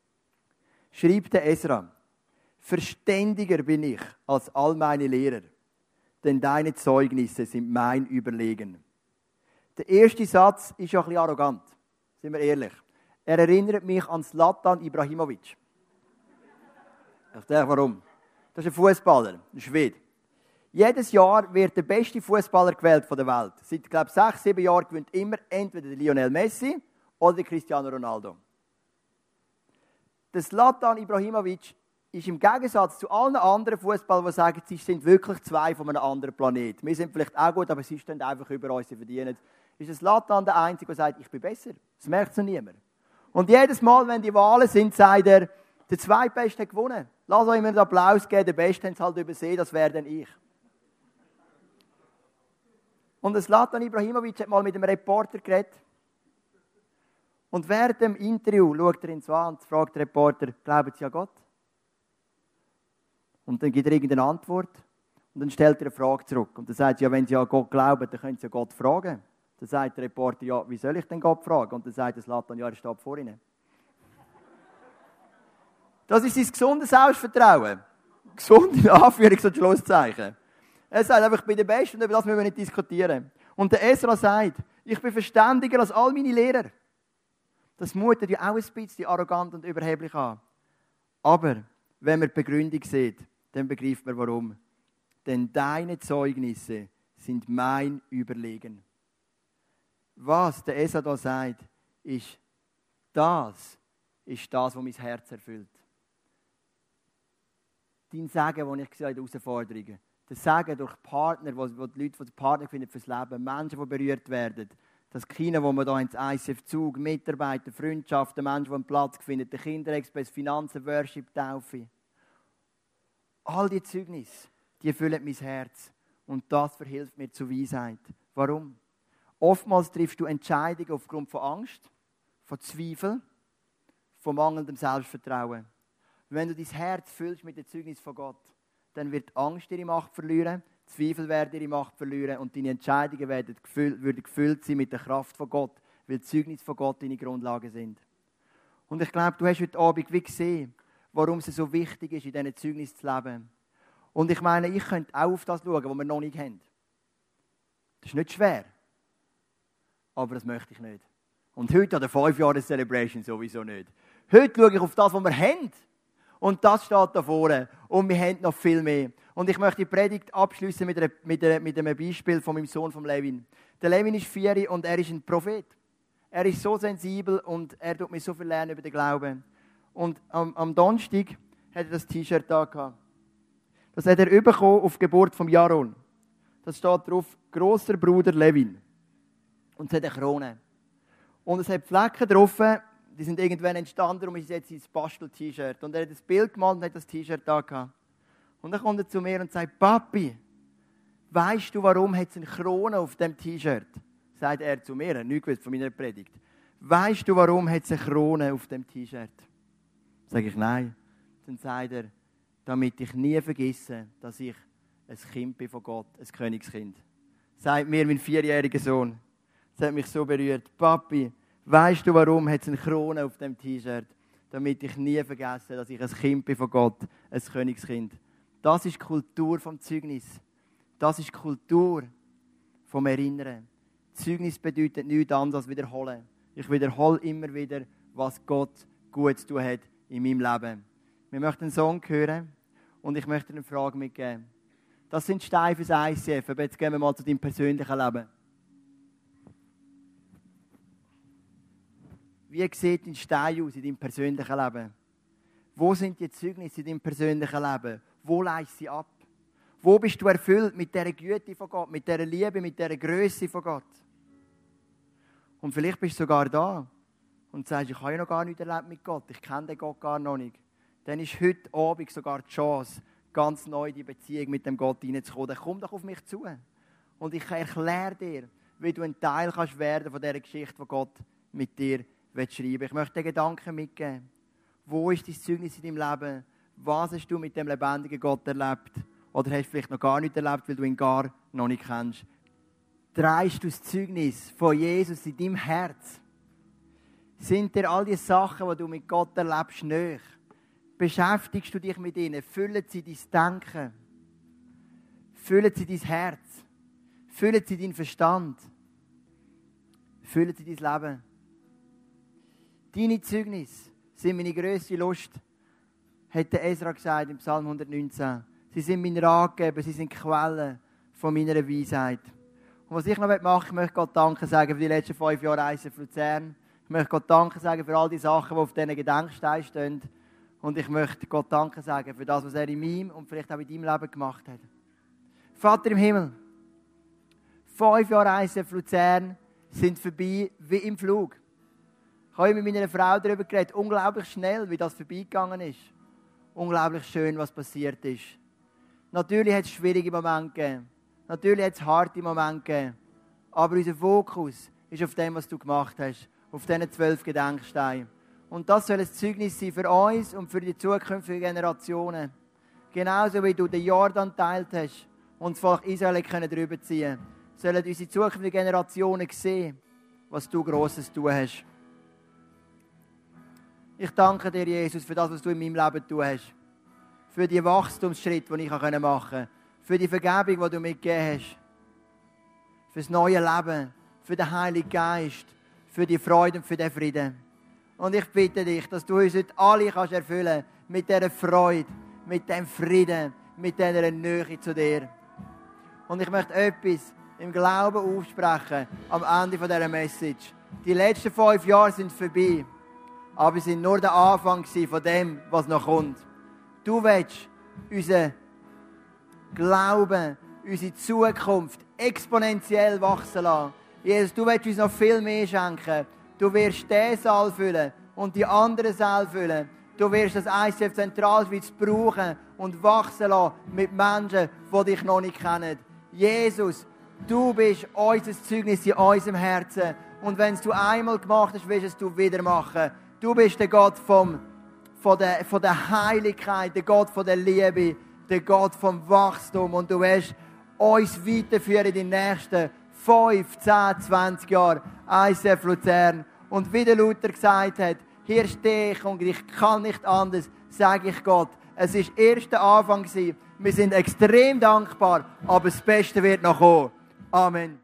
schreibt der Esra, Verständiger bin ich als all meine Lehrer, denn deine Zeugnisse sind mein Überlegen. Der erste Satz ist ja ein bisschen arrogant, sind wir ehrlich. Er erinnert mich an Zlatan Ibrahimovic. Ich denke, warum? Das ist ein Fußballer, ein Schwede. Jedes Jahr wird der beste Fußballer gewählt von der Welt. Seit, glaube ich, sechs, sieben Jahren gewinnt immer entweder Lionel Messi oder Cristiano Ronaldo. Der Slatan Ibrahimovic ist im Gegensatz zu allen anderen Fußballern, die sagen, sie sind wirklich zwei von einem anderen Planet. Wir sind vielleicht auch gut, aber sie stehen einfach über uns, sie verdienen. Ist es Latan der Einzige, der sagt, ich bin besser? Das merkt so niemand. Und jedes Mal, wenn die Wahlen sind, sagt er, der Zweitbeste hat gewonnen. Lass euch immer einen Applaus geben, der Beste hat es halt übersehen, das wäre dann ich. Und das Latan Ibrahimovic hat mal mit einem Reporter geredet. Und während dem Interview schaut er ins Wand und fragt der Reporter, glauben Sie an Gott? Und dann gibt er irgendeine Antwort und dann stellt er eine Frage zurück. Und dann sagt er, ja, wenn Sie an Gott glauben, dann können Sie Gott fragen. Dann sagt der Reporter, ja, wie soll ich denn Gott fragen? Und dann sagt das Latan, ja, er steht vor Ihnen. Das ist sein gesundes Selbstvertrauen. Gesunde Anführungs- und Schlusszeichen. Er sagt einfach, ich bin der Beste und über das müssen wir nicht diskutieren. Und der Esra sagt, ich bin verständiger als all meine Lehrer. Das mutet ja auch ein bisschen arrogant und überheblich an. Aber wenn man die Begründung sieht, dann begreift man warum. Denn deine Zeugnisse sind mein Überlegen. Was der Esa da sagt, ist, das ist das, was mein Herz erfüllt. Dein Sagen, den ich gesehen habe Herausforderungen. Das Sagen durch Partner, wo die Leute die Partner finden fürs Leben, Menschen, die berührt werden. Das Kino, wo man da ins ICF Zug, Mitarbeiter, Freundschaften, Menschen, die einen Platz finden, der Kinderexpress, Finanzen, Worship, Taufe. All die Zeugnisse, die füllen mein Herz. Und das verhilft mir zur Weisheit. Warum? Oftmals triffst du Entscheidungen aufgrund von Angst, von Zweifel, von mangelndem Selbstvertrauen. Wenn du dein Herz füllst mit dem Zeugnis von Gott, dann wird Angst ihre Macht verlieren, Zweifel werden ihre Macht verlieren und deine Entscheidungen werden gefüllt, würden gefüllt sein mit der Kraft von Gott, weil die Zeugnis von Gott deine Grundlagen sind. Und ich glaube, du hast heute Abend wie gesehen, warum es so wichtig ist, in diesen Zeugnis zu leben. Und ich meine, ich könnte auch auf das schauen, was wir noch nicht haben. Das ist nicht schwer. Aber das möchte ich nicht. Und heute an der 5 Jahre Celebration sowieso nicht. Heute schaue ich auf das, was wir haben. Und das steht da vorne. Und wir haben noch viel mehr. Und ich möchte die Predigt abschließen mit, mit, mit einem Beispiel von meinem Sohn, von Levin. Der Levin ist vier und er ist ein Prophet. Er ist so sensibel und er tut mir so viel lernen über den Glauben. Und am, am Donnerstag hat er das T-Shirt da gehabt. Das hat er bekommen auf Geburt vom Jaron. Das steht drauf, großer Bruder Levin. Und es hat eine Krone. Und es hat Flecken drauf, die sind irgendwann entstanden und ist jetzt sein Bastel-T-Shirt. Und er hat das Bild gemalt und hat das T-Shirt da gehabt. Und dann kommt er zu mir und sagt, Papi, weißt du, warum hat es eine Krone auf dem T-Shirt? Sagt er zu mir, er nicht gewusst von meiner Predigt. Weißt du, warum hat es eine Krone auf dem T-Shirt? Sage ich nein. Dann sagt er, damit ich nie vergesse, dass ich ein Kind bin von Gott, ein Königskind. Sagt mir mein vierjähriger Sohn. Das hat mich so berührt. Papi, weißt du, warum hat es eine Krone auf dem T-Shirt? Damit ich nie vergesse, dass ich ein Kind bin von Gott, ein Königskind. Das ist die Kultur vom Zeugnis. Das ist die Kultur vom Erinnern. Zeugnis bedeutet nichts anderes als wiederholen. Ich wiederhole immer wieder, was Gott gut zu tun hat in meinem Leben. Wir möchten einen Song hören und ich möchte eine Frage mitgeben. Das sind Steine fürs ICF, aber jetzt gehen wir mal zu deinem persönlichen Leben. Wie sieht dein Stein aus in deinem persönlichen Leben? Wo sind die Zeugnisse in deinem persönlichen Leben? Wo leist sie ab? Wo bist du erfüllt mit der Güte von Gott, mit der Liebe, mit der Größe von Gott? Und vielleicht bist du sogar da und sagst, ich habe ja noch gar nicht erlebt mit Gott, ich kenne den Gott gar noch nicht. Dann ist heute Abend sogar die Chance, ganz neu in die Beziehung mit dem Gott hineinzukommen. Dann komm doch auf mich zu. Und ich erkläre dir, wie du ein Teil kannst werden von dieser Geschichte, die Gott mit dir schreiben Ich möchte dir Gedanken mitgeben. Wo ist dein Zeugnis in deinem Leben? Was hast du mit dem lebendigen Gott erlebt? Oder hast du vielleicht noch gar nicht erlebt, weil du ihn gar noch nicht kennst? Dreist du das Zeugnis von Jesus in deinem Herz? Sind dir all die Sachen, die du mit Gott erlebst, nicht? Beschäftigst du dich mit ihnen? Füllen sie dein Denken? Füllen sie dein Herz? Füllen sie deinen Verstand? Füllen sie dein Leben? Deine Zeugnis sind meine grösste Lust, hat Ezra gesagt im Psalm 119. Sie sind mein Ratgeber, sie sind Quellen von meiner Weisheit. Und was ich noch machen möchte, ich möchte Gott Danke sagen für die letzten fünf Jahre Eisen Luzern. Ich möchte Gott Danke sagen für all die Sachen, die auf diesen Gedenksteinen stehen. Und ich möchte Gott Danke sagen für das, was er in meinem und vielleicht auch in deinem Leben gemacht hat. Vater im Himmel, fünf Jahre ICF Luzern sind vorbei wie im Flug. Ich habe mit meiner Frau darüber geredet, unglaublich schnell, wie das vorbeigegangen ist. Unglaublich schön, was passiert ist. Natürlich hat es schwierige Momente gegeben. Natürlich hat es harte Momente gegeben. Aber unser Fokus ist auf dem, was du gemacht hast. Auf diesen zwölf Gedenksteinen. Und das soll ein Zeugnis sein für uns und für die zukünftigen Generationen. Genauso wie du den Jordan teilt hast und das Volk Israel können drüber ziehen sollen unsere zukünftigen Generationen sehen, was du Grosses tun hast. Ich danke dir, Jesus, für das, was du in meinem Leben tun hast. Für die Wachstumsschritte, die ich machen konnte. Für die Vergebung, die du mir gegeben hast. Für das neue Leben. Für den Heiligen Geist. Für die Freude und für den Frieden. Und ich bitte dich, dass du uns heute alle kannst erfüllen mit dieser Freude, mit dem Frieden, mit dieser Nähe zu dir. Und ich möchte etwas im Glauben aufsprechen am Ende dieser Message. Die letzten fünf Jahre sind vorbei, aber sie sind nur der Anfang von dem, was noch kommt. Du willst unseren Glauben, unsere Zukunft exponentiell wachsen lassen. Jesus, du willst uns noch viel mehr schenken. Du wirst diesen Saal füllen und die anderen Saal füllen. Du wirst das ICF Zentralschweiz brauchen und wachsen lassen mit Menschen, die dich noch nicht kennen. Jesus, du bist unser Zeugnis in unserem Herzen. Und wenn es du einmal gemacht hast, wirst du es wieder machen. Du bist der Gott vom, von, der, von der Heiligkeit, der Gott von der Liebe, der Gott vom Wachstum. Und du wirst uns weiterführen in die nächsten 5, 10, 20 Jahre. ICF Luzern. Und wie der Luther gesagt hat, hier stehe ich und ich kann nicht anders, sage ich Gott. Es ist erst der Anfang. Wir sind extrem dankbar, aber das Beste wird noch kommen. Amen.